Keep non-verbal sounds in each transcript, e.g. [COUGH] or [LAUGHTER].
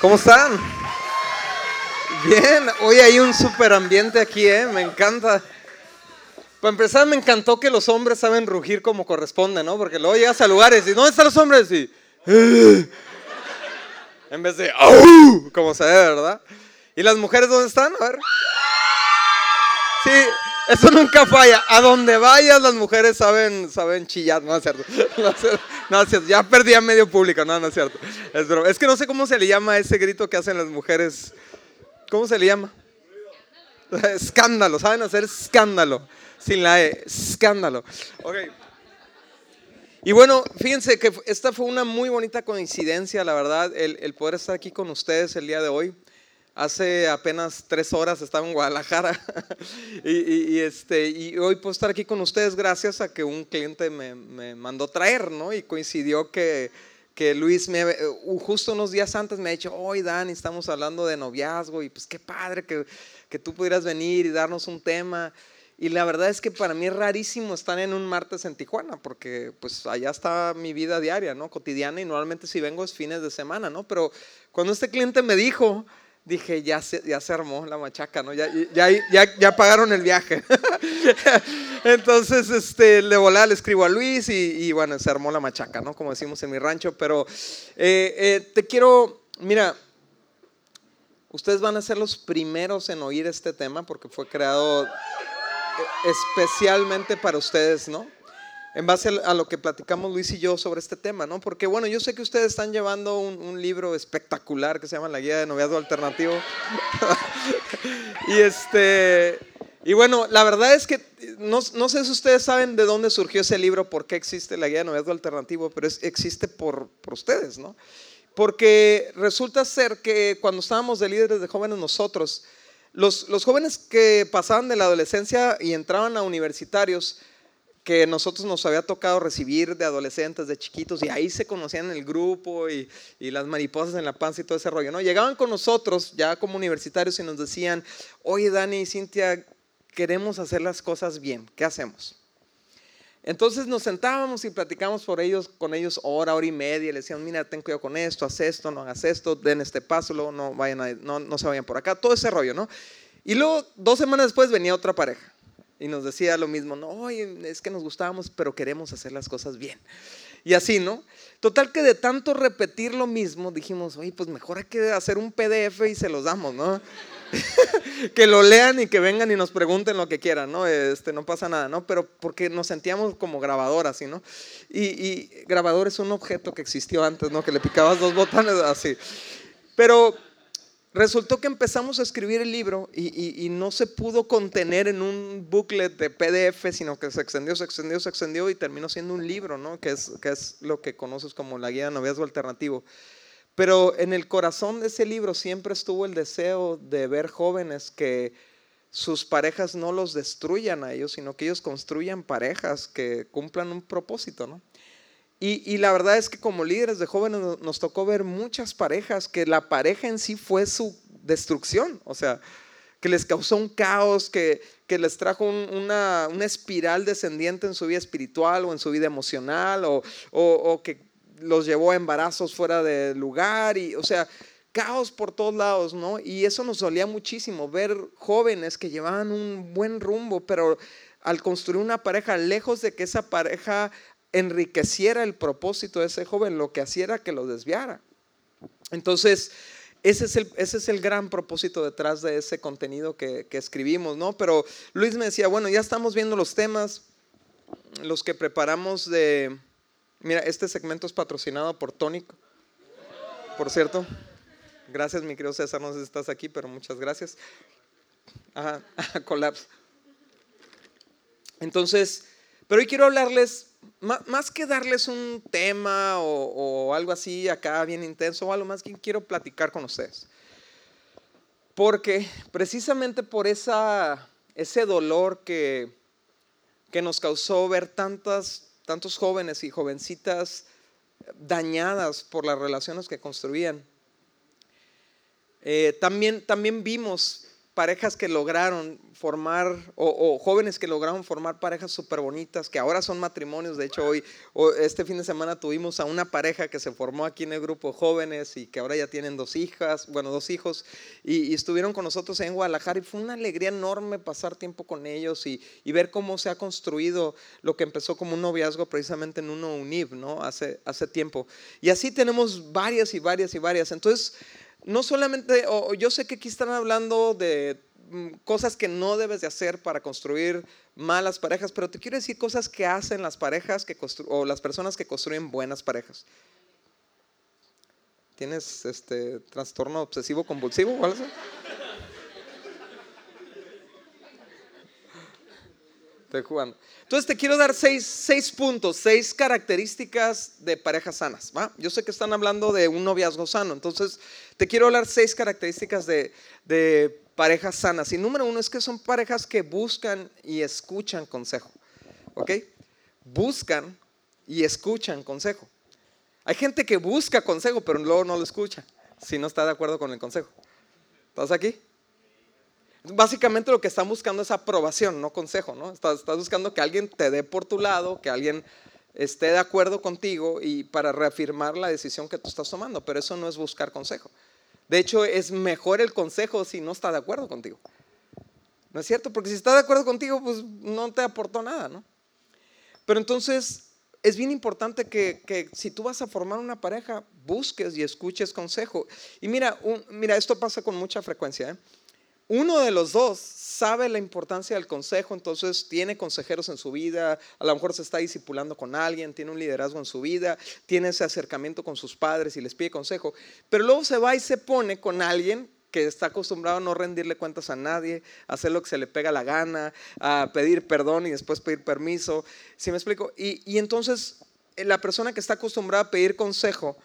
¿Cómo están? Bien, hoy hay un super ambiente aquí, ¿eh? Me encanta. Para empezar, me encantó que los hombres saben rugir como corresponde, ¿no? Porque luego llegas a lugares y ¿dónde están los hombres? Y. En vez de. Como se ve, ¿verdad? ¿Y las mujeres dónde están? A ver. Sí, eso nunca falla. A donde vayas, las mujeres saben, saben chillar. [LAUGHS] No es cierto. No es cierto. Ya perdí a medio público. No, no es cierto. Es, es que no sé cómo se le llama ese grito que hacen las mujeres. ¿Cómo se le llama? Escándalo. Saben hacer escándalo. Sin la E. Escándalo. Ok. Y bueno, fíjense que esta fue una muy bonita coincidencia, la verdad, el poder estar aquí con ustedes el día de hoy. Hace apenas tres horas estaba en Guadalajara [LAUGHS] y, este, y hoy puedo estar aquí con ustedes gracias a que un cliente me, me mandó traer, ¿no? Y coincidió que, que Luis me, uh, justo unos días antes me ha dicho, hoy Dani, estamos hablando de noviazgo y pues qué padre que, que tú pudieras venir y darnos un tema. Y la verdad es que para mí es rarísimo estar en un martes en Tijuana, porque pues allá está mi vida diaria, ¿no? Cotidiana y normalmente si vengo es fines de semana, ¿no? Pero cuando este cliente me dijo, dije, ya se, ya se armó la machaca, ¿no? Ya, ya, ya, ya pagaron el viaje. [LAUGHS] Entonces, este, le volá, le escribo a Luis y, bueno, se armó la machaca, ¿no? Como decimos en mi rancho, pero eh, eh, te quiero, mira, ustedes van a ser los primeros en oír este tema porque fue creado especialmente para ustedes, ¿no? En base a lo que platicamos Luis y yo sobre este tema, ¿no? Porque bueno, yo sé que ustedes están llevando un, libro espectacular que se llama La Guía de Noviazgo Alternativo. [LAUGHS] y este, y bueno, la verdad es que no, no, sé si ustedes saben de dónde surgió ese libro, por qué existe la Guía de Noviazgo Alternativo, pero es, existe por, por ustedes, ¿no? Porque resulta ser que cuando estábamos de líderes de jóvenes nosotros, los, los, jóvenes que pasaban de la adolescencia y entraban a universitarios, que nosotros nos había tocado recibir de adolescentes, de chiquitos, y ahí se conocían el grupo y, las mariposas en la panza y todo ese rollo, ¿no? Llegaban con nosotros ya como universitarios y nos decían, oye Dani y Cintia, queremos hacer las cosas bien, ¿qué hacemos? Entonces nos sentábamos y platicamos por ellos, con ellos hora, hora y media, y le decían, mira, ten cuidado con esto, haz esto, no hagas esto, den este paso, no, vayan a, no, no se vayan por acá, todo ese rollo, ¿no? Y luego, dos semanas después, venía otra pareja y nos decía lo mismo, no, es que nos gustábamos, pero queremos hacer las cosas bien. Y así, ¿no? Total que de tanto repetir lo mismo, dijimos, oye, pues mejor hay que hacer un PDF y se los damos, ¿no? [LAUGHS] que lo lean y que vengan y nos pregunten lo que quieran, ¿no? Este, no pasa nada, ¿no? Pero porque nos sentíamos como grabador así, ¿no? Y, y grabador es un objeto que existió antes, ¿no? Que le picabas dos botones así. Pero resultó que empezamos a escribir el libro y, no se pudo contener en un booklet de PDF, sino que se extendió, se extendió, se extendió y terminó siendo un libro, ¿no? Que es, que es lo que conoces como la guía de noviazgo alternativo. Pero en el corazón de ese libro siempre estuvo el deseo de ver jóvenes que sus parejas no los destruyan a ellos, sino que ellos construyan parejas que cumplan un propósito, ¿no? Y, la verdad es que como líderes de jóvenes nos tocó ver muchas parejas que la pareja en sí fue su destrucción, o sea, que les causó un caos, que, que les trajo un, una, una, espiral descendiente en su vida espiritual o en su vida emocional, o, o, o que los llevó a embarazos fuera de lugar, y, o sea, caos por todos lados, ¿no? Y eso nos dolía muchísimo, ver jóvenes que llevaban un buen rumbo, pero al construir una pareja, lejos de que esa pareja enriqueciera el propósito de ese joven, lo que hacía que lo desviara. Entonces, ese es el, ese es el gran propósito detrás de ese contenido que, que, escribimos, ¿no? Pero Luis me decía, bueno, ya estamos viendo los temas, los que preparamos de... Mira, este segmento es patrocinado por Tonic, por cierto. Gracias, mi querido César, no sé si estás aquí, pero muchas gracias. Ajá, [LAUGHS] colapse. Entonces, pero hoy quiero hablarles más que darles un tema o, algo así acá bien intenso o algo más que quiero platicar con ustedes. Porque precisamente por ese dolor que, que nos causó ver tantas, tantos jóvenes y jovencitas dañadas por las relaciones que construían, eh, también, también vimos parejas que lograron formar, o, jóvenes que lograron formar parejas súper bonitas, que ahora son matrimonios. De hecho, hoy, este fin de semana tuvimos a una pareja que se formó aquí en el grupo jóvenes y que ahora ya tienen dos hijas, bueno, dos hijos, y, estuvieron con nosotros en Guadalajara y fue una alegría enorme pasar tiempo con ellos y, ver cómo se ha construido lo que empezó como un noviazgo precisamente en uno UNIV, ¿no? Hace, hace tiempo. Y así tenemos varias y varias y varias. Entonces, no solamente, yo sé que aquí están hablando de mm, cosas que no debes de hacer para construir malas parejas, pero te quiero decir cosas que hacen las parejas que o las personas que construyen buenas parejas. ¿Tienes este trastorno obsesivo compulsivo o algo Estoy jugando. Entonces te quiero dar seis, puntos, seis características de parejas sanas. ¿va? Yo sé que están hablando de un noviazgo sano, entonces te quiero hablar seis características de, de parejas sanas. Y número uno es que son parejas que buscan y escuchan consejo. ¿Ok? Buscan y escuchan consejo. Hay gente que busca consejo, pero luego no lo escucha si no está de acuerdo con el consejo. ¿Estás aquí? Básicamente lo que están buscando es aprobación, no consejo, ¿no? Estás, buscando que alguien te dé por tu lado, que alguien esté de acuerdo contigo y para reafirmar la decisión que tú estás tomando, pero eso no es buscar consejo. De hecho, es mejor el consejo si no está de acuerdo contigo. ¿No es cierto? Porque si está de acuerdo contigo, pues no te aportó nada, ¿no? Pero entonces es bien importante que, si tú vas a formar una pareja, busques y escuches consejo. Y mira, mira, esto pasa con mucha frecuencia. ¿eh? Uno de los dos sabe la importancia del consejo, entonces tiene consejeros en su vida, a lo mejor se está discipulando con alguien, tiene un liderazgo en su vida, tiene ese acercamiento con sus padres y les pide consejo, pero luego se va y se pone con alguien que está acostumbrado a no rendirle cuentas a nadie, a hacer lo que se le pega la gana, a pedir perdón y después pedir permiso. ¿Sí me explico? Y, y entonces la persona que está acostumbrada a pedir consejo,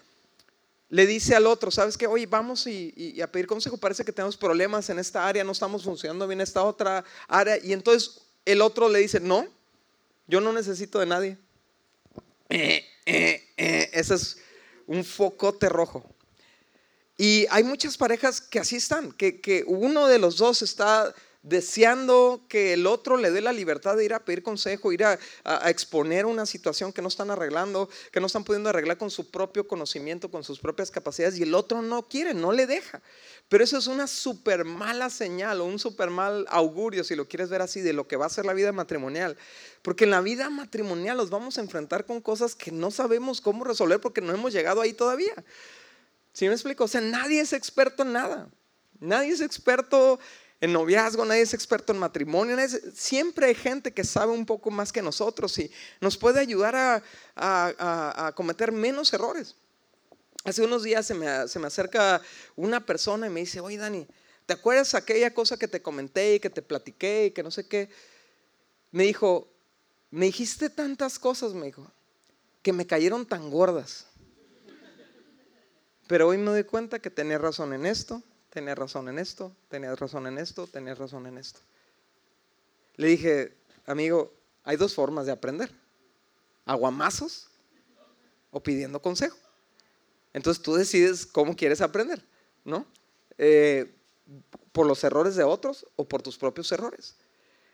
le dice al otro, ¿sabes qué? Oye, vamos y, a pedir consejo, parece que tenemos problemas en esta área, no estamos funcionando bien en esta otra área. Y entonces el otro le dice, no, yo no necesito de nadie. Eh, eh, eh, ese es un focote rojo. Y hay muchas parejas que así están, que, que uno de los dos está deseando que el otro le dé la libertad de ir a pedir consejo, ir a, exponer una situación que no están arreglando, que no están pudiendo arreglar con su propio conocimiento, con sus propias capacidades, y el otro no quiere, no le deja. Pero eso es una súper mala señal o un súper mal augurio, si lo quieres ver así, de lo que va a ser la vida matrimonial. Porque en la vida matrimonial nos vamos a enfrentar con cosas que no sabemos cómo resolver porque no hemos llegado ahí todavía. ¿Sí me explico? O sea, nadie es experto en nada. Nadie es experto en noviazgo, nadie es experto en matrimonio, siempre hay gente que sabe un poco más que nosotros y nos puede ayudar a, cometer menos errores. Hace unos días se me, acerca una persona y me dice, oye Dani, ¿te acuerdas aquella cosa que te comenté y que te platiqué y que no sé qué? Me dijo, me dijiste tantas cosas, me dijo, que me cayeron tan gordas. Pero hoy me doy cuenta que tenía razón en esto, tenías razón en esto, tenías razón en esto, tenías razón en esto. Le dije, amigo, hay dos formas de aprender. Aguamazos o pidiendo consejo. Entonces tú decides cómo quieres aprender, ¿no? Eh, por los errores de otros o por tus propios errores.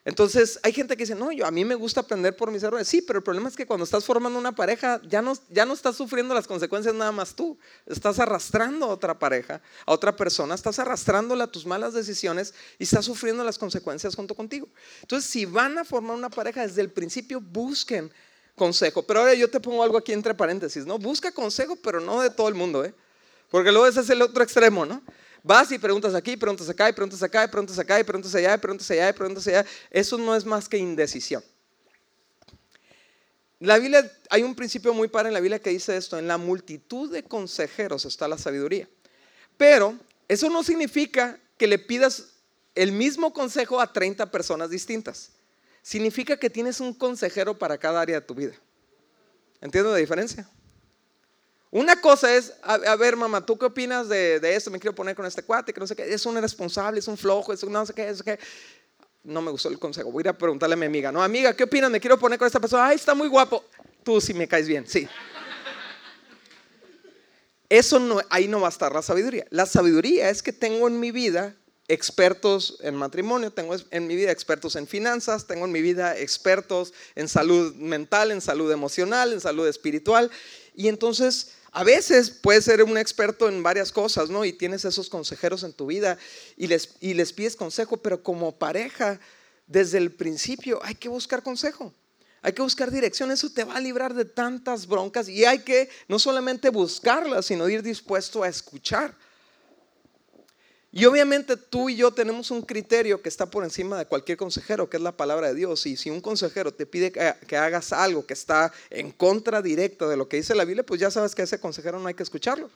Entonces, hay gente que dice, no, yo, a mí me gusta aprender por mis errores. Sí, pero el problema es que cuando estás formando una pareja, ya no, ya no estás sufriendo las consecuencias nada más tú. Estás arrastrando a otra pareja, a otra persona, estás arrastrándola a tus malas decisiones y estás sufriendo las consecuencias junto contigo. Entonces, si van a formar una pareja desde el principio, busquen consejo. Pero ahora yo te pongo algo aquí entre paréntesis, ¿no? Busca consejo, pero no de todo el mundo, ¿eh? Porque luego ese es el otro extremo, ¿no? Vas y preguntas aquí, preguntas acá, y preguntas acá, y preguntas acá, y preguntas allá, y preguntas allá, y preguntas allá. Eso no es más que indecisión. La Biblia, hay un principio muy padre en la Biblia que dice esto, en la multitud de consejeros está la sabiduría. Pero eso no significa que le pidas el mismo consejo a 30 personas distintas. Significa que tienes un consejero para cada área de tu vida. ¿Entiendes la diferencia? Una cosa es, a, ver, mamá, ¿tú qué opinas de, esto? Me quiero poner con este cuate, que no sé qué, es un irresponsable, es un flojo, es un no sé qué, es qué. No me gustó el consejo, voy a ir a preguntarle a mi amiga, no, amiga, ¿qué opinas? Me quiero poner con esta persona, ay, está muy guapo. Tú sí me caes bien, sí. Eso ahí no va a estar la sabiduría. La sabiduría es que tengo en mi vida expertos en matrimonio, tengo en mi vida expertos en finanzas, tengo en mi vida expertos en salud mental, en salud emocional, en salud espiritual. Y entonces a veces puedes ser un experto en varias cosas, ¿no? Y tienes esos consejeros en tu vida y les, y les pides consejo, pero como pareja, desde el principio hay que buscar consejo. Hay que buscar dirección, eso te va a librar de tantas broncas y hay que no solamente buscarlas, sino ir dispuesto a escuchar. Y obviamente tú y yo tenemos un criterio que está por encima de cualquier consejero, que es la palabra de Dios. Y si un consejero te pide que, hagas algo que está en contra directa de lo que dice la Biblia, pues ya sabes que a ese consejero no hay que escucharlo.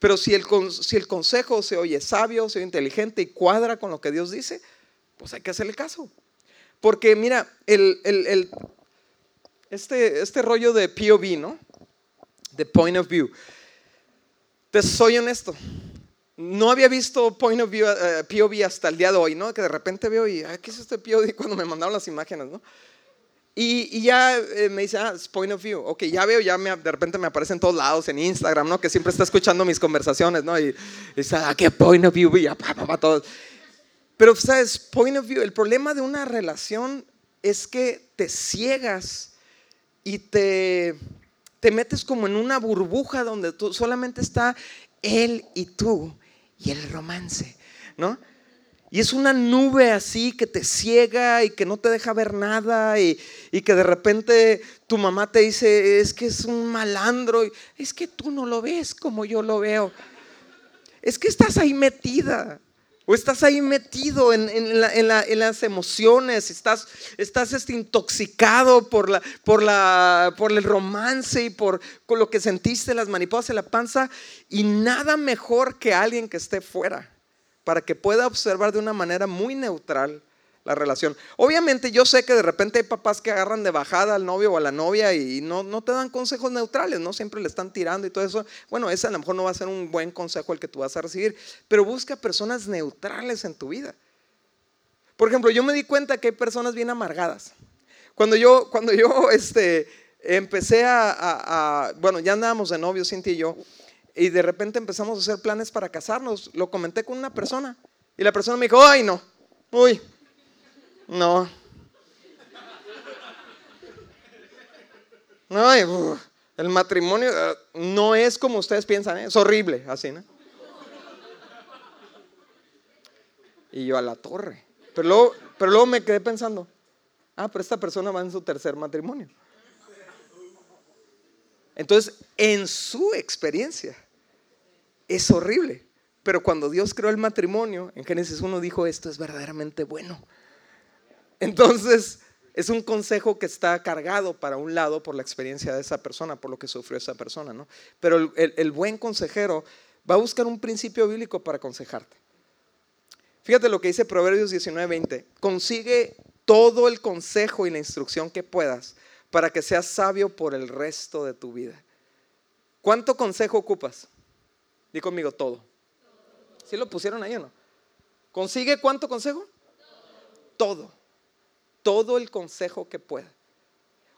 Pero si el, consejo se oye sabio, se oye inteligente y cuadra con lo que Dios dice, pues hay que hacerle caso. Porque mira, este, este rollo de POV, ¿no? The point of view. Te soy honesto no había visto Point of View, eh, POV hasta el día de hoy, ¿no? Que de repente veo y, ¿qué es este POV? [LAUGHS] Cuando me mandaron las imágenes, ¿no? Y, ya eh, me dice, ah, es Point of View. Ok, ya veo, ya me, de repente me aparece en todos lados, en Instagram, ¿no? Que siempre está escuchando mis conversaciones, ¿no? Y dice, ah, qué Point of View, y ya, pa, pa, todo. Pero, ¿sabes? Point of View, el problema de una relación es que te ciegas y te, te metes como en una burbuja donde tú, solamente está él y tú y el romance, ¿no? Y es una nube así que te ciega y que no te deja ver nada y, que de repente tu mamá te dice, es que es un malandro, es que tú no lo ves como yo lo veo. Es que estás ahí metida. O estás ahí metido en, las emociones, estás, estás este, intoxicado por, la, por, la, por el romance y por lo que sentiste, las mariposas en la panza, y nada mejor que alguien que esté fuera, para que pueda observar de una manera muy neutral la relación. Obviamente yo sé que de repente hay papás que agarran de bajada al novio o a la novia y no, no te dan consejos neutrales, no siempre le están tirando y todo eso. Bueno, ese a lo mejor no va a ser un buen consejo el que tú vas a recibir, pero busca personas neutrales en tu vida. Por ejemplo, yo me di cuenta que hay personas bien amargadas. Cuando yo, cuando yo [LAUGHS] este, empecé a, bueno, ya andábamos de novio, Cintia y yo, y de repente empezamos a hacer planes para casarnos, lo comenté con una persona y la persona me dijo, ay no, uy, no. No, el matrimonio eh, no es como ustedes piensan, ¿eh? es horrible, así, ¿no? Y yo a la torre. Pero luego, pero luego me quedé pensando, ah, pero esta persona va en su tercer matrimonio. Entonces, en su experiencia, es horrible. Pero cuando Dios creó el matrimonio, en Génesis 1 dijo, esto es verdaderamente bueno. Entonces, es un consejo que está cargado para un lado por la experiencia de esa persona, por lo que sufrió esa persona, ¿no? Pero el, buen consejero va a buscar un principio bíblico para aconsejarte. Fíjate lo que dice Proverbios 19:20. Consigue todo el consejo y la instrucción que puedas para que seas sabio por el resto de tu vida. ¿Cuánto consejo ocupas? Di conmigo todo. ¿Sí lo pusieron ahí o no? ¿Consigue cuánto consejo? Todo todo el consejo que pueda.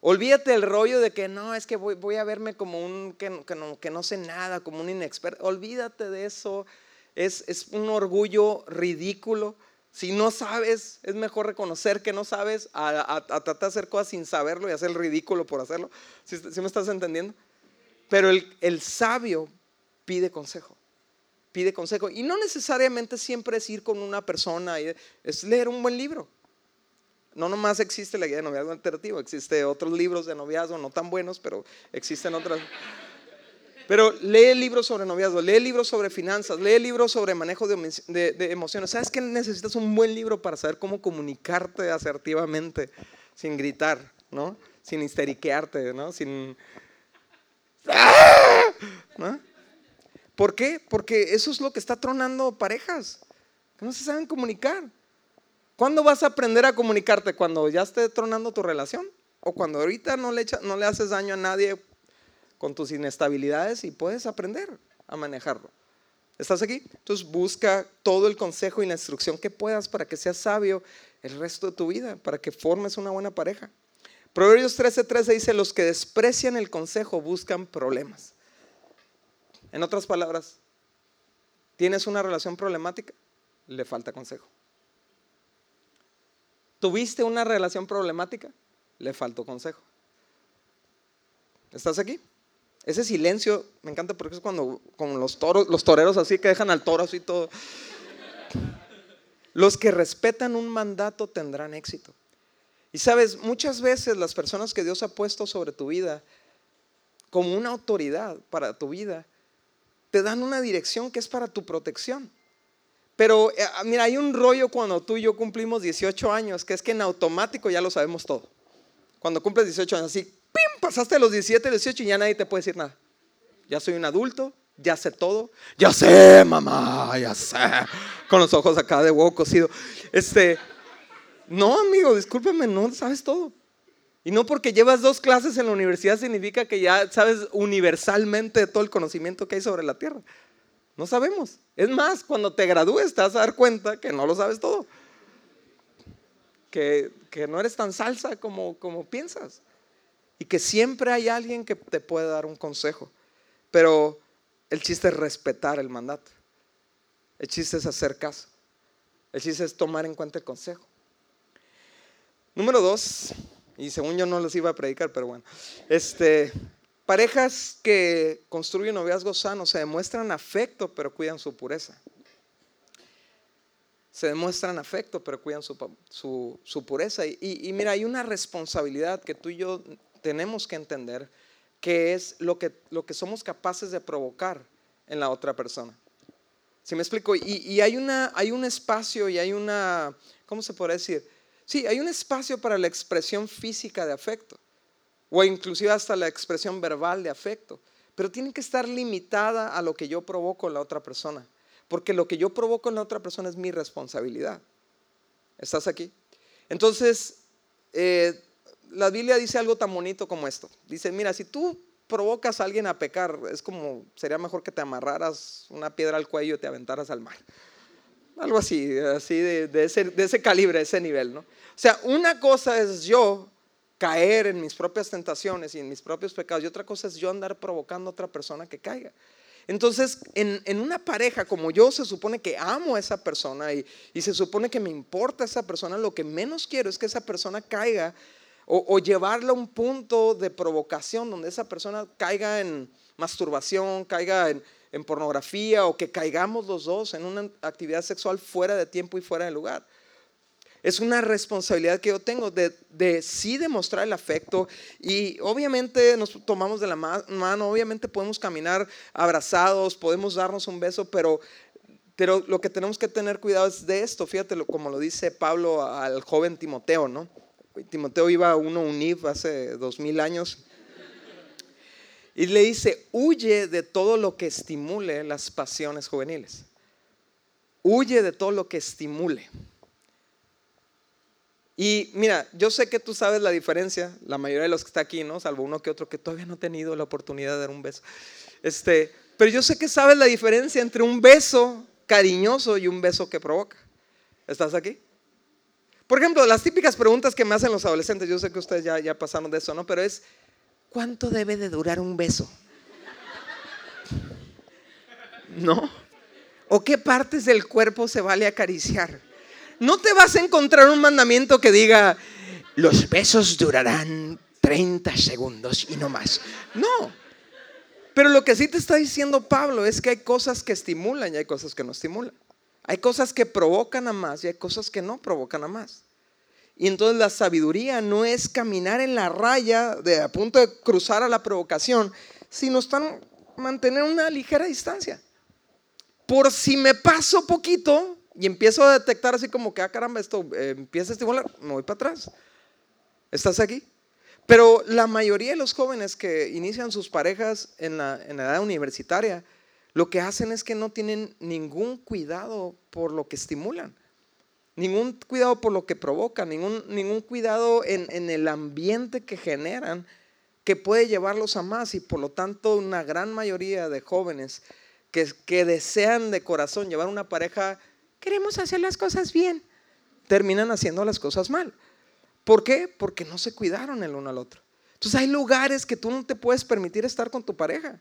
Olvídate el rollo de que no, es que voy, a verme como un que, no, sé nada, como un inexperto. Olvídate de eso. Es, un orgullo ridículo. Si no sabes, es mejor reconocer que no sabes a, tratar de hacer cosas sin saberlo y hacer el ridículo por hacerlo. ¿Sí, me estás entendiendo? Pero el, el sabio pide consejo. Pide consejo. Y no necesariamente siempre es ir con una persona, es leer un buen libro no nomás existe la guía de noviazgo alternativo, existe otros libros de noviazgo, no tan buenos, pero existen otras. Pero lee libros sobre noviazgo, lee libros sobre finanzas, lee libros sobre manejo de, emociones. ¿Sabes que necesitas un buen libro para saber cómo comunicarte asertivamente sin gritar, ¿no? Sin histeriquearte, ¿no? Sin... ¿no? ¿Por qué? Porque eso es lo que está tronando parejas, que no se saben comunicar. ¿Cuándo vas a aprender a comunicarte? ¿Cuando ya esté tronando tu relación? ¿O cuando ahorita no le, no le haces daño a nadie con tus inestabilidades y puedes aprender a manejarlo? ¿Estás aquí? Entonces busca todo el consejo y la instrucción que puedas para que seas sabio el resto de tu vida, para que formes una buena pareja. Proverbios 13:13 dice, los que desprecian el consejo buscan problemas. En otras palabras, ¿tienes una relación problemática? le falta consejo. ¿Tuviste una relación problemática? Le faltó consejo. ¿Estás aquí? Ese silencio me encanta porque es cuando con los toros, los toreros así que dejan al toro así todo. Los que respetan un mandato tendrán éxito. Y sabes, muchas veces las personas que Dios ha puesto sobre tu vida como una autoridad para tu vida, te dan una dirección que es para tu protección. Pero eh, mira, hay un rollo cuando tú y yo cumplimos 18 años, que es que en automático ya lo sabemos todo. Cuando cumples 18 años, así, ¡pim! Pasaste los 17, 18 y ya nadie te puede decir nada. Ya soy un adulto, ya sé todo. Ya sé, mamá, ya sé. Con los ojos acá de huevo cocido. Este, no, amigo, discúlpeme, no sabes todo. Y no porque llevas dos clases en la universidad significa que ya sabes universalmente todo el conocimiento que hay sobre la tierra. No sabemos. Es más, cuando te gradúes te vas a dar cuenta que no lo sabes todo. Que, no eres tan salsa como, como piensas. Y que siempre hay alguien que te puede dar un consejo. Pero el chiste es respetar el mandato. El chiste es hacer caso. El chiste es tomar en cuenta el consejo. Número dos, y según yo no los iba a predicar, pero bueno, este, Parejas que construyen noviazgos sanos se demuestran afecto, pero cuidan su pureza. Se demuestran afecto, pero cuidan su, pureza. Y, mira, hay una responsabilidad que tú y yo tenemos que entender, que es lo que, lo que somos capaces de provocar en la otra persona. ¿Sí me explico? Y, y, hay, una, hay un espacio y hay una, ¿cómo se puede decir? Sí, hay un espacio para la expresión física de afecto o inclusive hasta la expresión verbal de afecto, pero tiene que estar limitada a lo que yo provoco en la otra persona, porque lo que yo provoco en la otra persona es mi responsabilidad. ¿Estás aquí? Entonces, eh, la Biblia dice algo tan bonito como esto. Dice, mira, si tú provocas a alguien a pecar, es como, sería mejor que te amarraras una piedra al cuello y te aventaras al mar. Algo así, así de, ese, calibre, de ese nivel, ¿no? O sea, una cosa es yo caer en mis propias tentaciones y en mis propios pecados. Y otra cosa es yo andar provocando a otra persona que caiga. Entonces, en, una pareja, como yo se supone que amo a esa persona y, se supone que me importa a esa persona, lo que menos quiero es que esa persona caiga o, o llevarla a un punto de provocación donde esa persona caiga en masturbación, caiga en, en pornografía o que caigamos los dos en una actividad sexual fuera de tiempo y fuera de lugar. Es una responsabilidad que yo tengo de, sí demostrar el afecto y obviamente nos tomamos de la mano, obviamente podemos caminar abrazados, podemos darnos un beso, pero, pero lo que tenemos que tener cuidado es de esto, fíjate como lo dice Pablo al joven Timoteo, ¿no? Timoteo iba a uno UNIV hace dos mil años y le dice, huye de todo lo que estimule las pasiones juveniles. Huye de todo lo que estimule. Y mira, yo sé que tú sabes la diferencia, la mayoría de los que está aquí, ¿no? Salvo uno que otro que todavía no ha tenido la oportunidad de dar un beso. Este, pero yo sé que sabes la diferencia entre un beso cariñoso y un beso que provoca. ¿Estás aquí? Por ejemplo, las típicas preguntas que me hacen los adolescentes, yo sé que ustedes ya, ya pasaron de eso, ¿no? Pero es, ¿cuánto debe de durar un beso? ¿No? ¿O qué partes del cuerpo se vale acariciar? No te vas a encontrar un mandamiento que diga, los besos durarán 30 segundos y no más. No. Pero lo que sí te está diciendo Pablo es que hay cosas que estimulan y hay cosas que no estimulan. Hay cosas que provocan a más y hay cosas que no provocan a más. Y entonces la sabiduría no es caminar en la raya de a punto de cruzar a la provocación, sino están mantener una ligera distancia. Por si me paso poquito, y empiezo a detectar así como que, ah, caramba, esto eh, empieza a estimular, me voy para atrás. ¿Estás aquí? Pero la mayoría de los jóvenes que inician sus parejas en la, en la edad universitaria, lo que hacen es que no tienen ningún cuidado por lo que estimulan, ningún cuidado por lo que provocan, ningún, ningún cuidado en, en el ambiente que generan que puede llevarlos a más y por lo tanto una gran mayoría de jóvenes que, que desean de corazón llevar una pareja queremos hacer las cosas bien, terminan haciendo las cosas mal. ¿Por qué? Porque no se cuidaron el uno al otro. Entonces hay lugares que tú no te puedes permitir estar con tu pareja.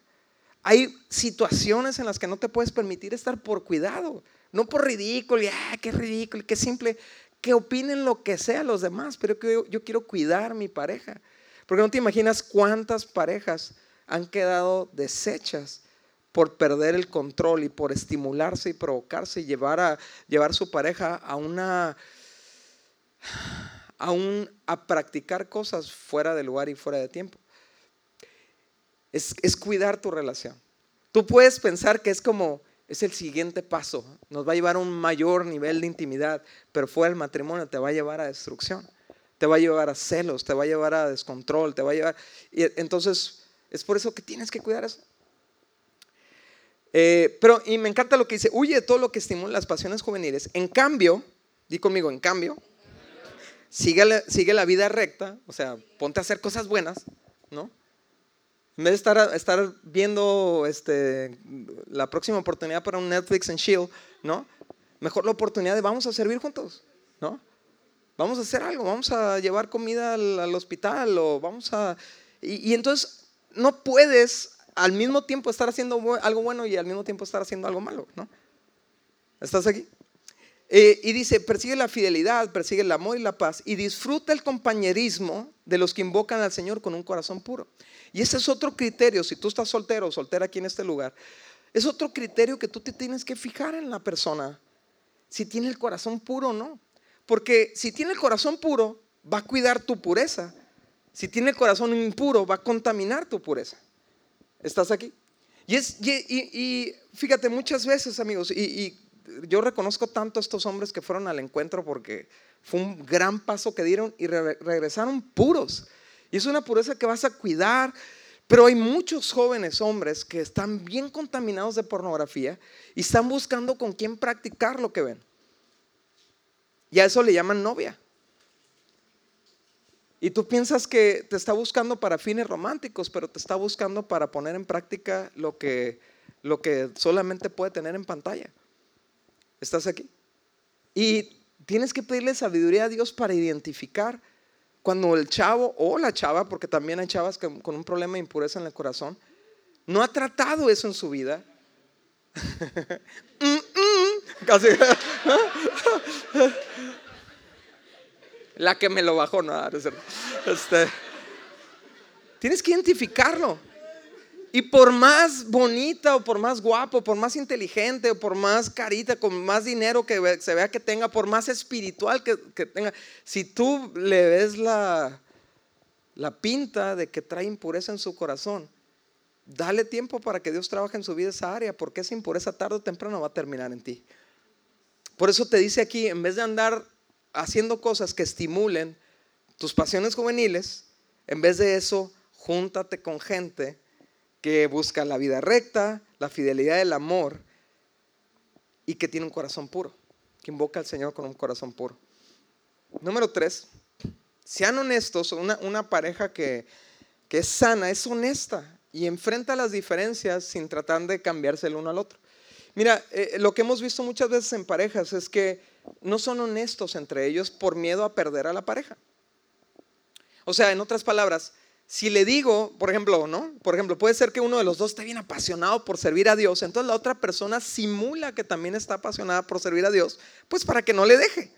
Hay situaciones en las que no te puedes permitir estar por cuidado. No por ridículo, y ah, qué ridículo, qué simple, que opinen lo que sea los demás, pero que yo, yo quiero cuidar mi pareja. Porque no te imaginas cuántas parejas han quedado deshechas por perder el control y por estimularse y provocarse y llevar a llevar su pareja a una a, a practicar cosas fuera de lugar y fuera de tiempo. Es, es cuidar tu relación. Tú puedes pensar que es como es el siguiente paso, nos va a llevar a un mayor nivel de intimidad, pero fuera del matrimonio te va a llevar a destrucción, te va a llevar a celos, te va a llevar a descontrol, te va a llevar y entonces es por eso que tienes que cuidar eso. Eh, pero, y me encanta lo que dice, huye de todo lo que estimula las pasiones juveniles. En cambio, di conmigo, en cambio, sigue la, sigue la vida recta, o sea, ponte a hacer cosas buenas, ¿no? En vez de estar, estar viendo este, la próxima oportunidad para un Netflix en Shield, ¿no? Mejor la oportunidad de vamos a servir juntos, ¿no? Vamos a hacer algo, vamos a llevar comida al, hospital o vamos a... y entonces no puedes al mismo tiempo estar haciendo algo bueno y al mismo tiempo estar haciendo algo malo, ¿no? ¿Estás aquí? Eh, y dice, persigue la fidelidad, persigue el amor y la paz y disfruta el compañerismo de los que invocan al Señor con un corazón puro. Y ese es otro criterio, si tú estás soltero o soltera aquí en este lugar, es otro criterio que tú te tienes que fijar en la persona, si tiene el corazón puro o no. Porque si tiene el corazón puro, va a cuidar tu pureza. Si tiene el corazón impuro, va a contaminar tu pureza. ¿Estás aquí? Y, es, y, fíjate, muchas veces, amigos, y, yo reconozco tanto a estos hombres que fueron al encuentro porque fue un gran paso que dieron y regresaron puros. Y es una pureza que vas a cuidar. Pero hay muchos jóvenes hombres que están bien contaminados de pornografía y están buscando con quién practicar lo que ven. Y a eso le llaman novia. Y tú piensas que te está buscando para fines románticos, pero te está buscando para poner en práctica lo que, lo que solamente puede tener en pantalla. ¿Estás aquí? Y tienes que pedirle sabiduría a Dios para identificar cuando el chavo o la chava, porque también hay chavas con un problema de impureza en el corazón, no ha tratado eso en su vida. [LAUGHS] Mm, mm. Casi. [LAUGHS] La que me lo bajó, no, este, tienes que identificarlo. Y por más bonita o por más guapo, por más inteligente o por más carita, con más dinero que se vea que tenga, por más espiritual que, tenga, si tú le ves la, la pinta de que trae impureza en su corazón, dale tiempo para que Dios trabaje en su vida esa área, porque esa impureza tarde o temprano va a terminar en ti. Por eso te dice aquí, en vez de andar haciendo cosas que estimulen tus pasiones juveniles, en vez de eso, júntate con gente que busca la vida recta, la fidelidad del amor y que tiene un corazón puro, que invoca al Señor con un corazón puro. Número tres, sean honestos, una, una pareja que, que es sana, es honesta y enfrenta las diferencias sin tratar de cambiarse el uno al otro. Mira, eh, lo que hemos visto muchas veces en parejas es que no son honestos entre ellos por miedo a perder a la pareja. O sea, en otras palabras, si le digo, por ejemplo, ¿no? Por ejemplo, puede ser que uno de los dos esté bien apasionado por servir a Dios, entonces la otra persona simula que también está apasionada por servir a Dios, pues para que no le deje,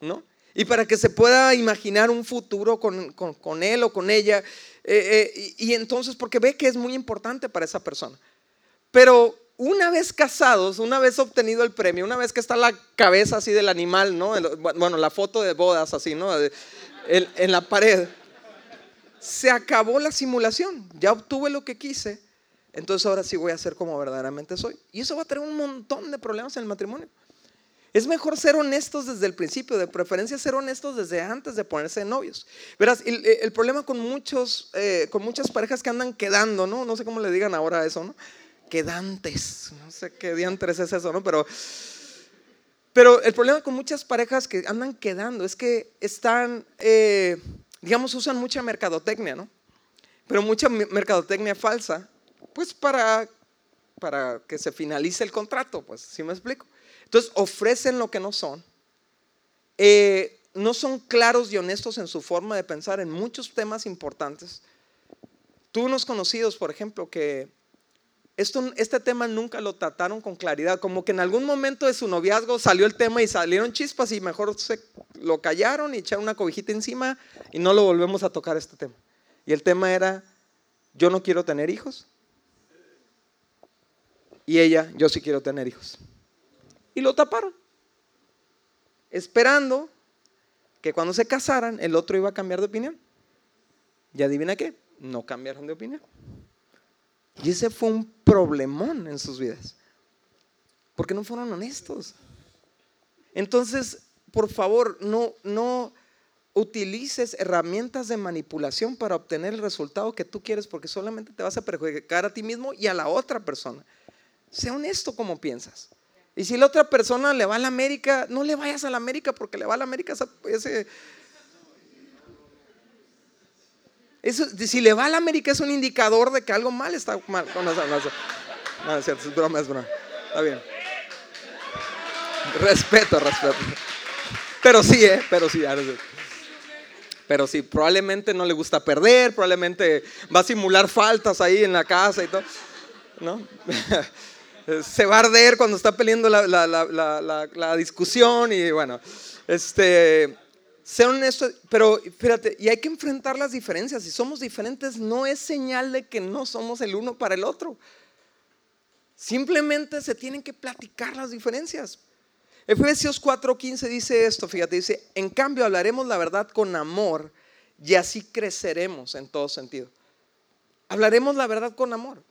¿no? Y para que se pueda imaginar un futuro con, él o con ella. Eh, eh, y entonces, porque ve que es muy importante para esa persona. Pero una vez casados, una vez obtenido el premio, una vez que está la cabeza así del animal, ¿no? Bueno, la foto de bodas así, ¿no? En la pared. Se acabó la simulación, ya obtuve lo que quise, entonces ahora sí voy a ser como verdaderamente soy. Y eso va a traer un montón de problemas en el matrimonio. Es mejor ser honestos desde el principio, de preferencia ser honestos desde antes de ponerse de novios. Verás, el, problema con, muchos, eh, con muchas parejas que andan quedando, ¿no? No sé cómo le digan ahora eso, ¿no? Quedantes. No sé qué diantres es eso, ¿no? Pero, pero el problema con muchas parejas que andan quedando es que están, eh, digamos, usan mucha mercadotecnia, ¿no? Pero mucha mercadotecnia falsa, pues para, para que se finalice el contrato, pues, ¿sí me explico? Entonces ofrecen lo que no son. Eh, no son claros y honestos en su forma de pensar en muchos temas importantes. Tú unos conocidos, por ejemplo, que esto, este tema nunca lo trataron con claridad, como que en algún momento de su noviazgo salió el tema y salieron chispas y mejor se lo callaron y echaron una cobijita encima y no lo volvemos a tocar este tema. Y el tema era, yo no quiero tener hijos. Y ella, yo sí quiero tener hijos. Y lo taparon, esperando que cuando se casaran el otro iba a cambiar de opinión. Y adivina qué, no cambiaron de opinión. Y ese fue un problemón en sus vidas. Porque no fueron honestos. Entonces, por favor, no, no utilices herramientas de manipulación para obtener el resultado que tú quieres porque solamente te vas a perjudicar a ti mismo y a la otra persona. Sé honesto como piensas. Y si la otra persona le va a la América, no le vayas a la América porque le va a la América ese, si le va a la América es un indicador de que algo mal está mal. No, no, no, es cierto, es broma, es broma. Está bien. Respeto, respeto. Pero sí, ¿eh? Pero sí, pero sí, probablemente no le gusta perder, probablemente va a simular faltas ahí en la casa y todo. ¿No? [LAUGHS] Se va a arder cuando está peleando la, la, la, la discusión y bueno, este, sean honestos, pero fíjate, y hay que enfrentar las diferencias. Si somos diferentes, no es señal de que no somos el uno para el otro. Simplemente se tienen que platicar las diferencias. Efesios 4:15 dice esto, fíjate, dice, en cambio hablaremos la verdad con amor y así creceremos en todo sentido. Hablaremos la verdad con amor.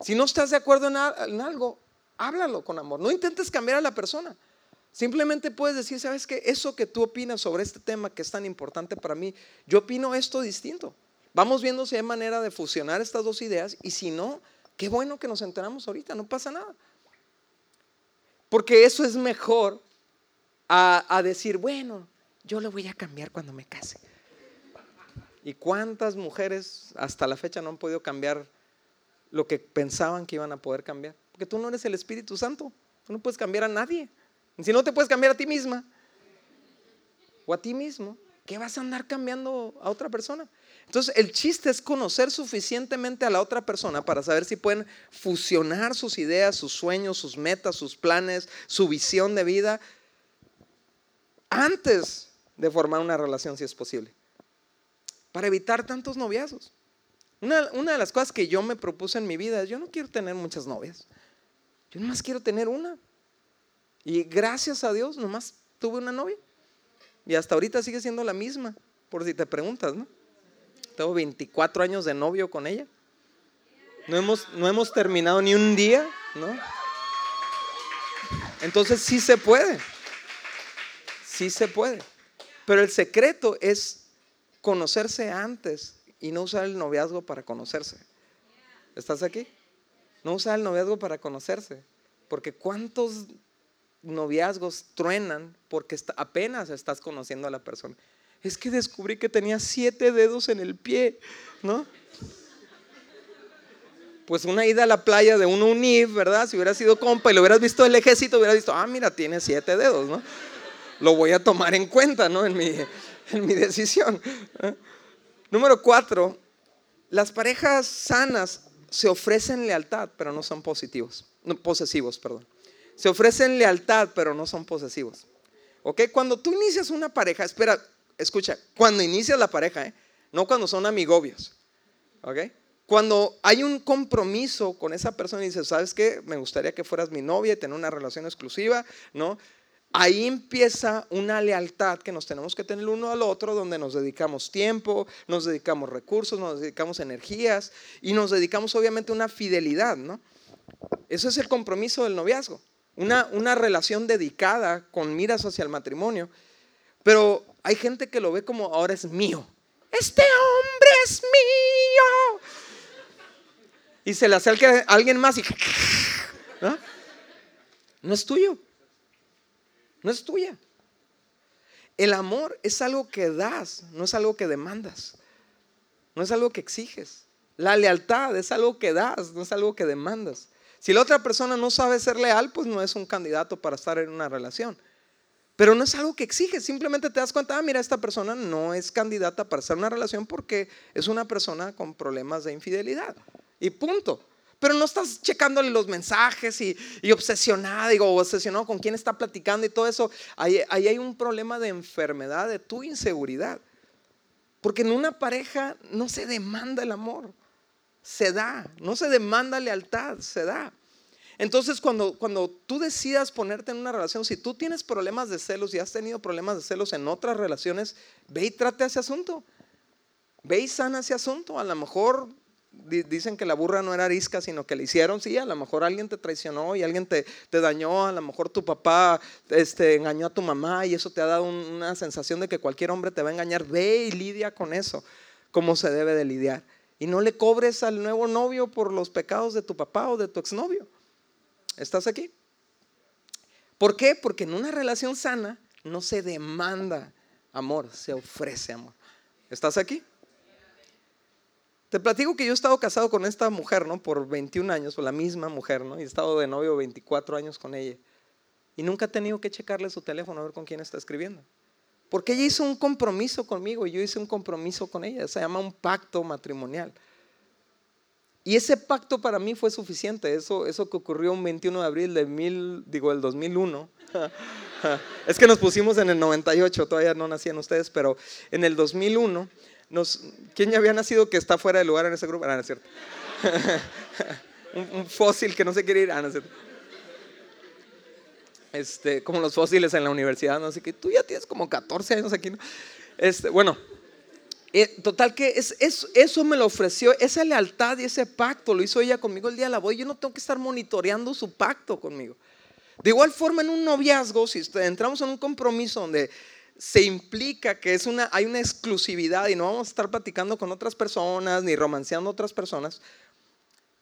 Si no estás de acuerdo en algo, háblalo con amor. No intentes cambiar a la persona. Simplemente puedes decir, ¿sabes qué? Eso que tú opinas sobre este tema que es tan importante para mí, yo opino esto distinto. Vamos viendo si hay manera de fusionar estas dos ideas y si no, qué bueno que nos enteramos ahorita, no pasa nada. Porque eso es mejor a, a decir, bueno, yo lo voy a cambiar cuando me case. ¿Y cuántas mujeres hasta la fecha no han podido cambiar lo que pensaban que iban a poder cambiar? Porque tú no eres el Espíritu Santo, tú no puedes cambiar a nadie. Si no te puedes cambiar a ti misma o a ti mismo, ¿qué vas a andar cambiando a otra persona? Entonces, el chiste es conocer suficientemente a la otra persona para saber si pueden fusionar sus ideas, sus sueños, sus metas, sus planes, su visión de vida antes de formar una relación, si es posible, para evitar tantos noviazos. Una, una, de las cosas que yo me propuse en mi vida es, yo no quiero tener muchas novias, yo nomás quiero tener una. Y gracias a Dios, nomás tuve una novia. Y hasta ahorita sigue siendo la misma, por si te preguntas, ¿no? Tengo 24 años de novio con ella. No hemos, no hemos terminado ni un día, ¿no? Entonces sí se puede. Sí se puede. Pero el secreto es conocerse antes y no usar el noviazgo para conocerse. ¿Estás aquí? No usar el noviazgo para conocerse. Porque ¿cuántos noviazgos truenan porque apenas estás conociendo a la persona. Es que descubrí que tenía siete dedos en el pie, ¿no? Pues una ida a la playa de un UNIF, ¿verdad? Si hubiera sido compa y lo hubieras visto el ejército, hubieras visto, ah, mira, tiene siete dedos, ¿no? Lo voy a tomar en cuenta, ¿no? En mi, en mi decisión. Número cuatro, las parejas sanas se ofrecen lealtad, pero no son positivos, no, posesivos, perdón se ofrecen lealtad, pero no son posesivos. ¿Ok? Cuando tú inicias una pareja, espera, escucha, cuando inicias la pareja, ¿eh? no cuando son amigobios. ¿Ok? Cuando hay un compromiso con esa persona y dices, ¿sabes qué? Me gustaría que fueras mi novia y tener una relación exclusiva, ¿no? Ahí empieza una lealtad que nos tenemos que tener uno al otro, donde nos dedicamos tiempo, nos dedicamos recursos, nos dedicamos energías y nos dedicamos obviamente una fidelidad, ¿no? Eso es el compromiso del noviazgo una, relación dedicada con miras hacia el matrimonio. Pero hay gente que lo ve como ahora es mío. Este hombre es mío. Y se le acerca alguien más y... ¿no? no es tuyo. No es tuya. El amor es algo que das, no es algo que demandas. No es algo que exiges. La lealtad es algo que das, no es algo que demandas. Si la otra persona no sabe ser leal, pues no es un candidato para estar en una relación. Pero no es algo que exige, simplemente te das cuenta, ah, mira, esta persona no es candidata para estar en una relación porque es una persona con problemas de infidelidad. Y punto. Pero no estás checándole los mensajes y, obsesionada, digo, obsesionado con quién está platicando y todo eso. Ahí hay un problema de enfermedad, de tu inseguridad. Porque en una pareja no se demanda el amor, se da, no se demanda lealtad, se da. Entonces, cuando, cuando tú decidas ponerte en una relación, si tú tienes problemas de celos y has tenido problemas de celos en otras relaciones, ve y trate ese asunto. Ve y sana ese asunto. A lo mejor dicen que la burra no era arisca, sino que le hicieron, sí, a lo mejor alguien te traicionó y alguien te, te dañó, a lo mejor tu papá este, engañó a tu mamá y eso te ha dado una sensación de que cualquier hombre te va a engañar. Ve y lidia con eso, como se debe de lidiar. Y no le cobres al nuevo novio por los pecados de tu papá o de tu exnovio. ¿Estás aquí? ¿Por qué? Porque en una relación sana no se demanda amor, se ofrece amor. ¿Estás aquí? Te platico que yo he estado casado con esta mujer, ¿no? Por 21 años, con la misma mujer, ¿no? Y he estado de novio 24 años con ella. Y nunca he tenido que checarle su teléfono a ver con quién está escribiendo. Porque ella hizo un compromiso conmigo y yo hice un compromiso con ella. Se llama un pacto matrimonial. Y ese pacto para mí fue suficiente. Eso, eso que ocurrió un 21 de abril de mil, digo, el 2001. [LAUGHS] es que nos pusimos en el 98, todavía no nacían ustedes, pero en el 2001 ¿Quién ya había nacido que está fuera de lugar en ese grupo? Ah, no es cierto. [LAUGHS] un, fósil que no se quiere ir. Ah, no es cierto. Este, como los fósiles en la universidad, sé qué. Tú ya tienes como 14 años aquí. Este, bueno, eh, total que es, eso me lo ofreció, esa lealtad y ese pacto lo hizo ella conmigo el día de la boda. Yo no tengo que estar monitoreando su pacto conmigo. De igual forma, en un noviazgo, si entramos en un compromiso donde se implica que es una, hay una exclusividad y no vamos a estar platicando con otras personas ni romanceando otras personas.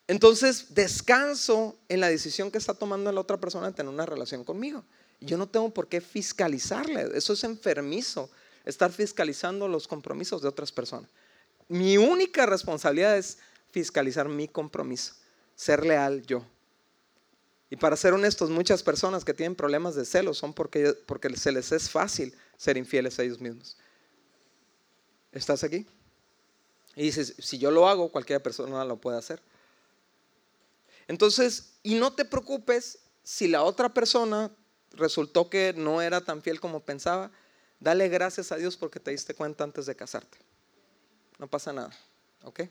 Entonces descanso en la decisión que está tomando la otra persona de tener una relación conmigo. Yo no tengo por qué fiscalizarle. Eso es enfermizo, estar fiscalizando los compromisos de otras personas. Mi única responsabilidad es fiscalizar mi compromiso, ser leal yo. Y para ser honestos, muchas personas que tienen problemas de celos son porque, porque se les es fácil ser infieles a ellos mismos. ¿Estás aquí? Y dices, si yo lo hago, cualquier persona lo puede hacer. Entonces, y no te preocupes si la otra persona resultó que no era tan fiel como pensaba, dale gracias a Dios porque te diste cuenta antes de casarte. No pasa nada, ¿ok?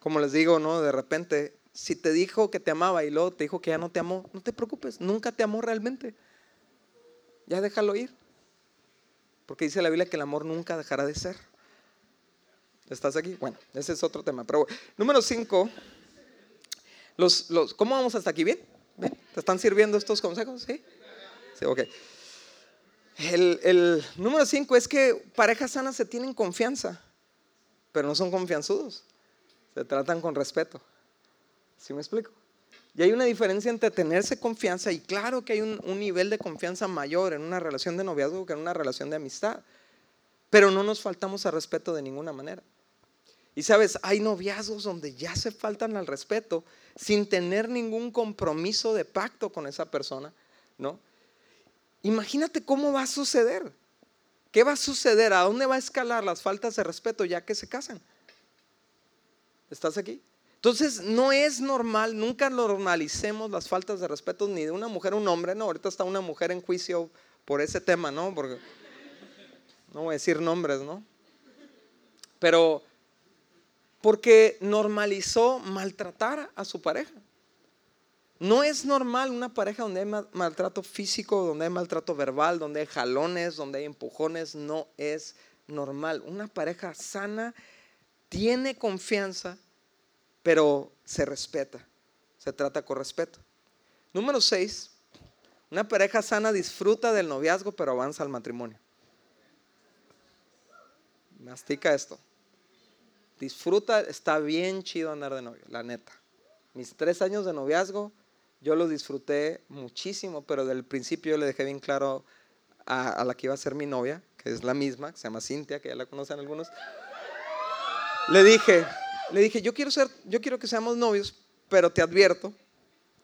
Como les digo, ¿no? De repente si te dijo que te amaba y luego te dijo que ya no te amó, no te preocupes, nunca te amó realmente. Ya déjalo ir. Porque dice la Biblia que el amor nunca dejará de ser. ¿Estás aquí? Bueno, ese es otro tema. Pero número cinco, los, ¿cómo vamos hasta aquí? ¿Bien? ¿Te están sirviendo estos consejos? Sí. Sí, ok. El, número cinco es que parejas sanas se tienen confianza, pero no son confianzudos. Se tratan con respeto. ¿Sí me explico? Y hay una diferencia entre tenerse confianza y claro que hay un, nivel de confianza mayor en una relación de noviazgo que en una relación de amistad. Pero no nos faltamos al respeto de ninguna manera. Y sabes, hay noviazgos donde ya se faltan al respeto sin tener ningún compromiso de pacto con esa persona, ¿no? Imagínate cómo va a suceder. ¿Qué va a suceder? ¿A dónde va a escalar las faltas de respeto ya que se casan? ¿Estás aquí? Entonces, no es normal, nunca normalicemos las faltas de respeto ni de una mujer a un hombre, no, ahorita está una mujer en juicio por ese tema, ¿no? No voy a decir nombres, ¿no? Pero porque normalizó maltratar a su pareja. No es normal una pareja donde hay maltrato físico, donde hay maltrato verbal, donde hay jalones, donde hay empujones, no es normal. Una pareja sana tiene confianza pero se respeta, se trata con respeto. Número seis, una pareja sana disfruta del noviazgo, pero avanza al matrimonio. Mastica esto. Disfruta, está bien chido andar de novio, la neta. Mis tres años de noviazgo, yo los disfruté muchísimo, pero del principio yo le dejé bien claro a, la que iba a ser mi novia, que es la misma, que se llama Cintia, que ya la conocen algunos. Le dije, le dije, yo quiero, ser, yo quiero que seamos novios, pero te advierto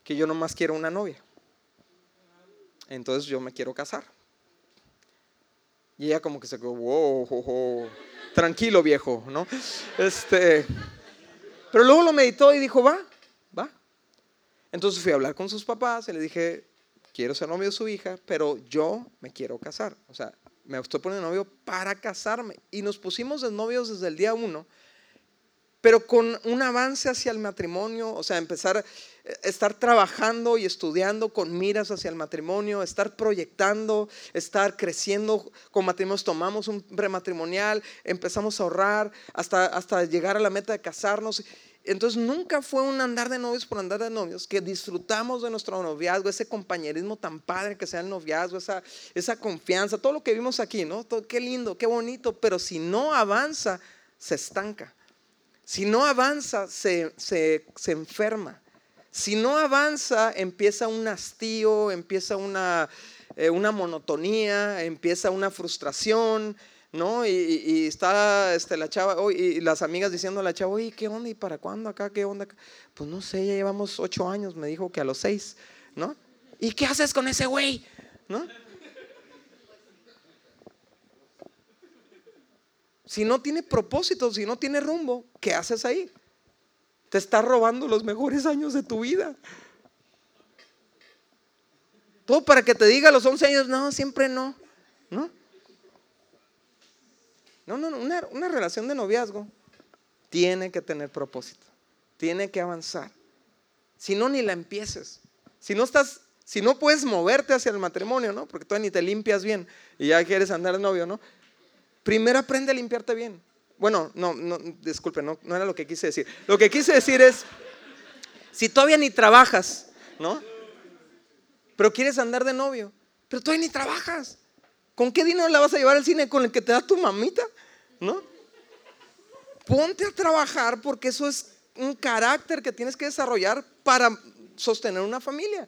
que yo nomás quiero una novia. Entonces yo me quiero casar. Y ella como que se quedó, wow, tranquilo viejo, ¿no? Este, pero luego lo meditó y dijo, va, Entonces fui a hablar con sus papás y le dije, quiero ser novio de su hija, pero yo me quiero casar. O sea, me estoy poniendo novio para casarme. Y nos pusimos de novios desde el día uno, pero con un avance hacia el matrimonio, o sea, empezar a eh, estar trabajando y estudiando con miras hacia el matrimonio, estar proyectando, estar creciendo con matrimonios. Tomamos un prematrimonial, empezamos a ahorrar hasta, hasta llegar a la meta de casarnos. Entonces nunca fue un andar de novios por andar de novios, que disfrutamos de nuestro noviazgo, ese compañerismo tan padre que sea el noviazgo, esa, esa confianza, todo lo que vimos aquí, ¿no? Todo, qué lindo, qué bonito, pero si no avanza, se estanca. Si no avanza, se, se, se enferma. Si no avanza, empieza un hastío, empieza una, eh, una monotonía, empieza una frustración, ¿no? Y, está este, la chava, y las amigas diciendo a la chava, oye, ¿qué onda? ¿Y para cuándo acá? ¿Qué onda? Pues no sé, ya llevamos ocho años, me dijo que a los seis, ¿no? ¿Y qué haces con ese güey? ¿No? Si no tiene propósito, si no tiene rumbo, ¿qué haces ahí? Te está robando los mejores años de tu vida. Todo para que te diga a los 11 años, no, siempre no, ¿no? No, no, una, relación de noviazgo tiene que tener propósito, tiene que avanzar. Si no, ni la empieces. Si no estás, si no puedes moverte hacia el matrimonio, ¿no? Porque tú ni te limpias bien y ya quieres andar novio, ¿no? Primero aprende a limpiarte bien. Bueno, no, no, disculpe, no, no era lo que quise decir. Lo que quise decir es, si todavía ni trabajas, ¿no? Pero quieres andar de novio, pero todavía ni trabajas. ¿Con qué dinero la vas a llevar al cine? ¿Con el que te da tu mamita? ¿No? Ponte a trabajar porque eso es un carácter que tienes que desarrollar para sostener una familia.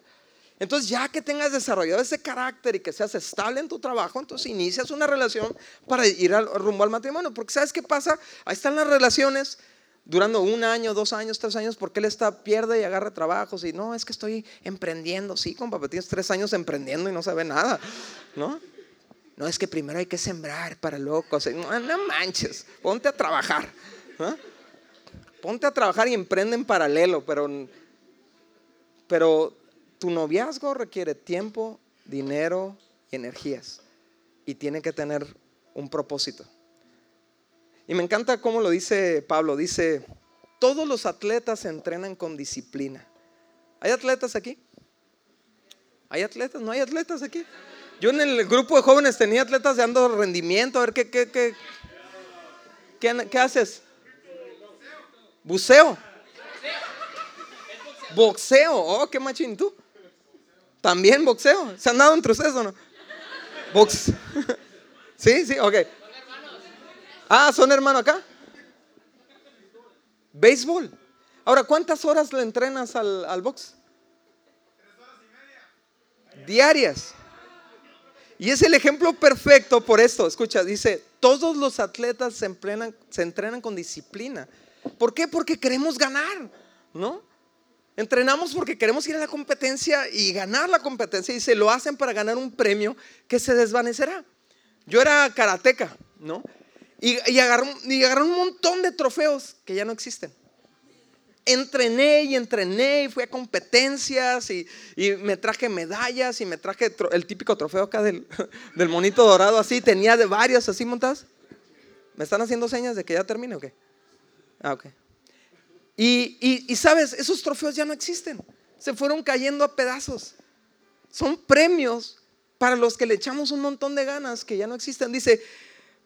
Entonces, ya que tengas desarrollado ese carácter y que seas estable en tu trabajo, entonces inicias una relación para ir rumbo al matrimonio. Porque ¿sabes qué pasa? Ahí están las relaciones durando un año, dos años, tres años, porque él está, pierde y agarra trabajos y no, es que estoy emprendiendo. Sí, compa, tienes tres años emprendiendo y no sabe nada, ¿no? No, es que primero hay que sembrar para luego No, no manches, ponte a trabajar. Ponte a trabajar y emprende en paralelo, pero, pero tu noviazgo requiere tiempo, dinero y energías. Y tiene que tener un propósito. Y me encanta cómo lo dice Pablo. Dice, todos los atletas se entrenan con disciplina. ¿Hay atletas aquí? ¿Hay atletas? ¿No hay atletas aquí? Yo en el grupo de jóvenes tenía atletas de ando rendimiento. A ver, ¿qué, qué, qué, qué, haces? Buceo. Boxeo. Oh, qué machín tú. También boxeo. ¿Se han dado entre ustedes o no? Box. [LAUGHS] sí, sí, ok. Ah, ¿son hermanos acá? Béisbol. Ahora, ¿cuántas horas le entrenas al, al box? Tres horas y media. Diarias. Y es el ejemplo perfecto por esto. Escucha, dice, todos los atletas se, se entrenan con disciplina. ¿Por qué? Porque queremos ganar, ¿no? Entrenamos porque queremos ir a la competencia y ganar la competencia y se lo hacen para ganar un premio que se desvanecerá. Yo era karateca, ¿no? Y, y, agarré, un montón de trofeos que ya no existen entrené y entrené y fui a competencias y, me traje medallas y me traje el típico trofeo acá [LAUGHS] del, monito dorado así, tenía de varios así montadas. ¿Me están haciendo señas de que ya termine o qué? Ah, ok. Y, sabes, esos trofeos ya no existen, se fueron cayendo a pedazos. Son premios para los que le echamos un montón de ganas que ya no existen. Dice,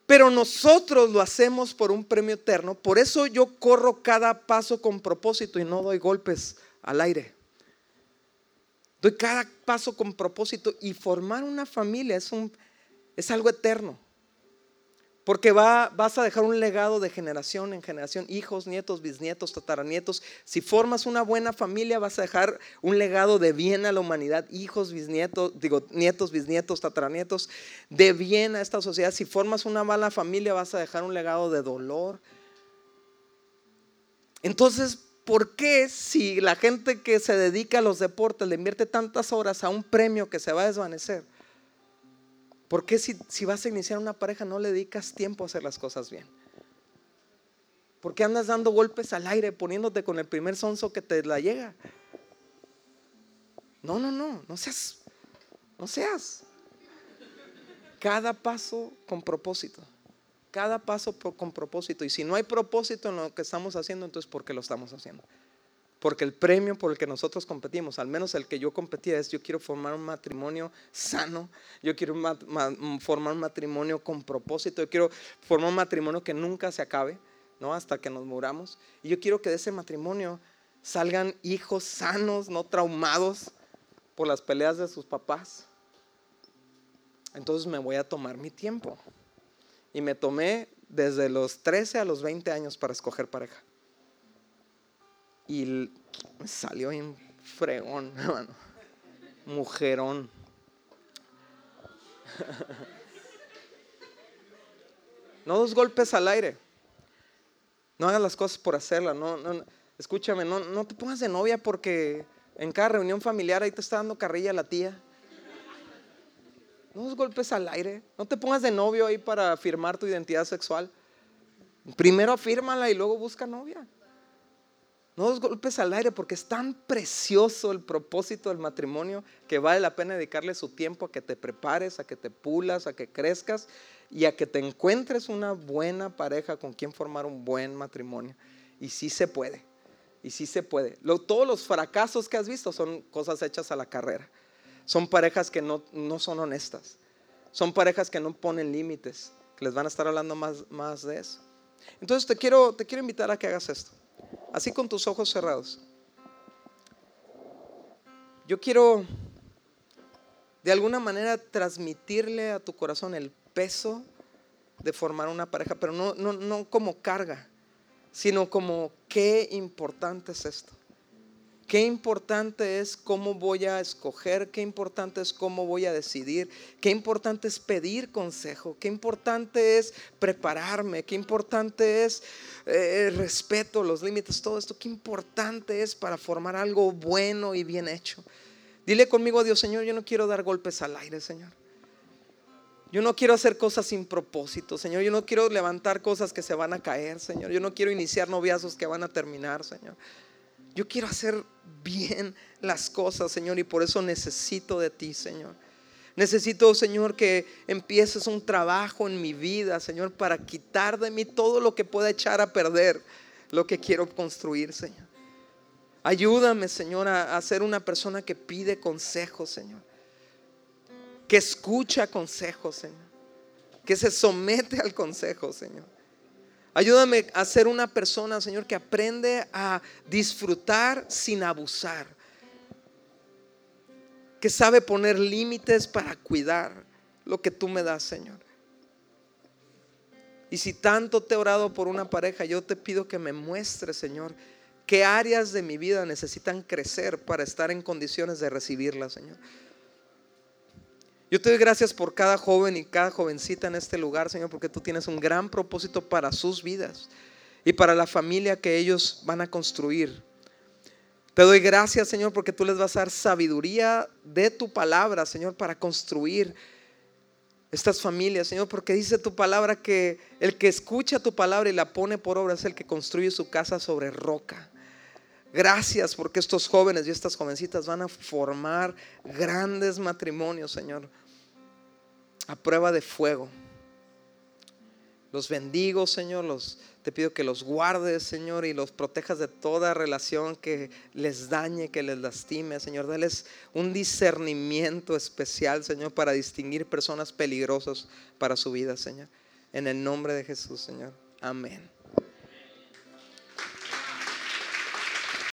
pero nosotros lo hacemos por un premio eterno. Por eso yo corro cada paso con propósito y no doy golpes al aire. Doy cada paso con propósito y formar una familia es, un, es algo eterno. Porque va, vas a dejar un legado de generación en generación, hijos, nietos, bisnietos, tataranietos. Si formas una buena familia, vas a dejar un legado de bien a la humanidad, hijos, bisnietos, digo, nietos, bisnietos, tataranietos, de bien a esta sociedad. Si formas una mala familia, vas a dejar un legado de dolor. Entonces, ¿por qué si la gente que se dedica a los deportes le invierte tantas horas a un premio que se va a desvanecer? ¿Por qué si, vas a iniciar una pareja no le dedicas tiempo a hacer las cosas bien? ¿Por qué andas dando golpes al aire poniéndote con el primer sonso que te la llega? No, no, no, no seas, no seas. Cada paso con propósito. Cada paso con propósito. Y si no hay propósito en lo que estamos haciendo, entonces ¿por qué lo estamos haciendo? Porque el premio por el que nosotros competimos, al menos el que yo competía, es yo quiero formar un matrimonio sano, yo quiero formar un matrimonio con propósito, yo quiero formar un matrimonio que nunca se acabe, ¿no? Hasta que nos muramos. Y yo quiero que de ese matrimonio salgan hijos sanos, no traumados por las peleas de sus papás. Entonces me voy a tomar mi tiempo. Y me tomé desde los 13 a los 20 años para escoger pareja. Y me salió en fregón, [LAUGHS] hermano. Mujerón. [LAUGHS] No dos golpes al aire. No hagas las cosas por hacerlas. No, no, escúchame, no, no te pongas de novia porque en cada reunión familiar ahí te está dando carrilla la tía. No dos golpes al aire. No te pongas de novio ahí para afirmar tu identidad sexual. Primero afírmala y luego busca novia. No dos golpes al aire porque es tan precioso el propósito del matrimonio que vale la pena dedicarle su tiempo a que te prepares, a que te pulas, a que crezcas y a que te encuentres una buena pareja con quien formar un buen matrimonio. Y sí se puede, y sí se puede. todos los fracasos que has visto son cosas hechas a la carrera. Son parejas que no, no son honestas. Son parejas que no ponen límites, les van a estar hablando más, más de eso. Entonces te quiero, te quiero invitar a que hagas esto así con tus ojos cerrados. Yo quiero de alguna manera transmitirle a tu corazón el peso de formar una pareja, pero no, no, no como carga, sino como qué importante es esto. Qué importante es cómo voy a escoger, qué importante es cómo voy a decidir, qué importante es pedir consejo, qué importante es prepararme, qué importante es eh, el respeto, los límites, todo esto, qué importante es para formar algo bueno y bien hecho. Dile conmigo a Dios, Señor, yo no quiero dar golpes al aire, Señor. Yo no quiero hacer cosas sin propósito, Señor. Yo no quiero levantar cosas que se van a caer, Señor. Yo no quiero iniciar noviazos que van a terminar, Señor. Yo quiero hacer bien las cosas, Señor, y por eso necesito de ti, Señor. Necesito, Señor, que empieces un trabajo en mi vida, Señor, para quitar de mí todo lo que pueda echar a perder lo que quiero construir, Señor. Ayúdame, Señor, a, ser una persona que pide consejos, Señor. Que escucha consejos, Señor. Que se somete al consejo, Señor. Ayúdame a ser una persona, Señor, que aprende a disfrutar sin abusar. Que sabe poner límites para cuidar lo que tú me das, Señor. Y si tanto te he orado por una pareja, yo te pido que me muestres, Señor, qué áreas de mi vida necesitan crecer para estar en condiciones de recibirla, Señor. Yo te doy gracias por cada joven y cada jovencita en este lugar, Señor, porque tú tienes un gran propósito para sus vidas y para la familia que ellos van a construir. Te doy gracias, Señor, porque tú les vas a dar sabiduría de tu palabra, Señor, para construir estas familias, Señor, porque dice tu palabra que el que escucha tu palabra y la pone por obra es el que construye su casa sobre roca. Gracias porque estos jóvenes y estas jovencitas van a formar grandes matrimonios, Señor, a prueba de fuego. Los bendigo, Señor, los, te pido que los guardes, Señor, y los protejas de toda relación que les dañe, que les lastime, Señor. Dales un discernimiento especial, Señor, para distinguir personas peligrosas para su vida, Señor. En el nombre de Jesús, Señor. Amén.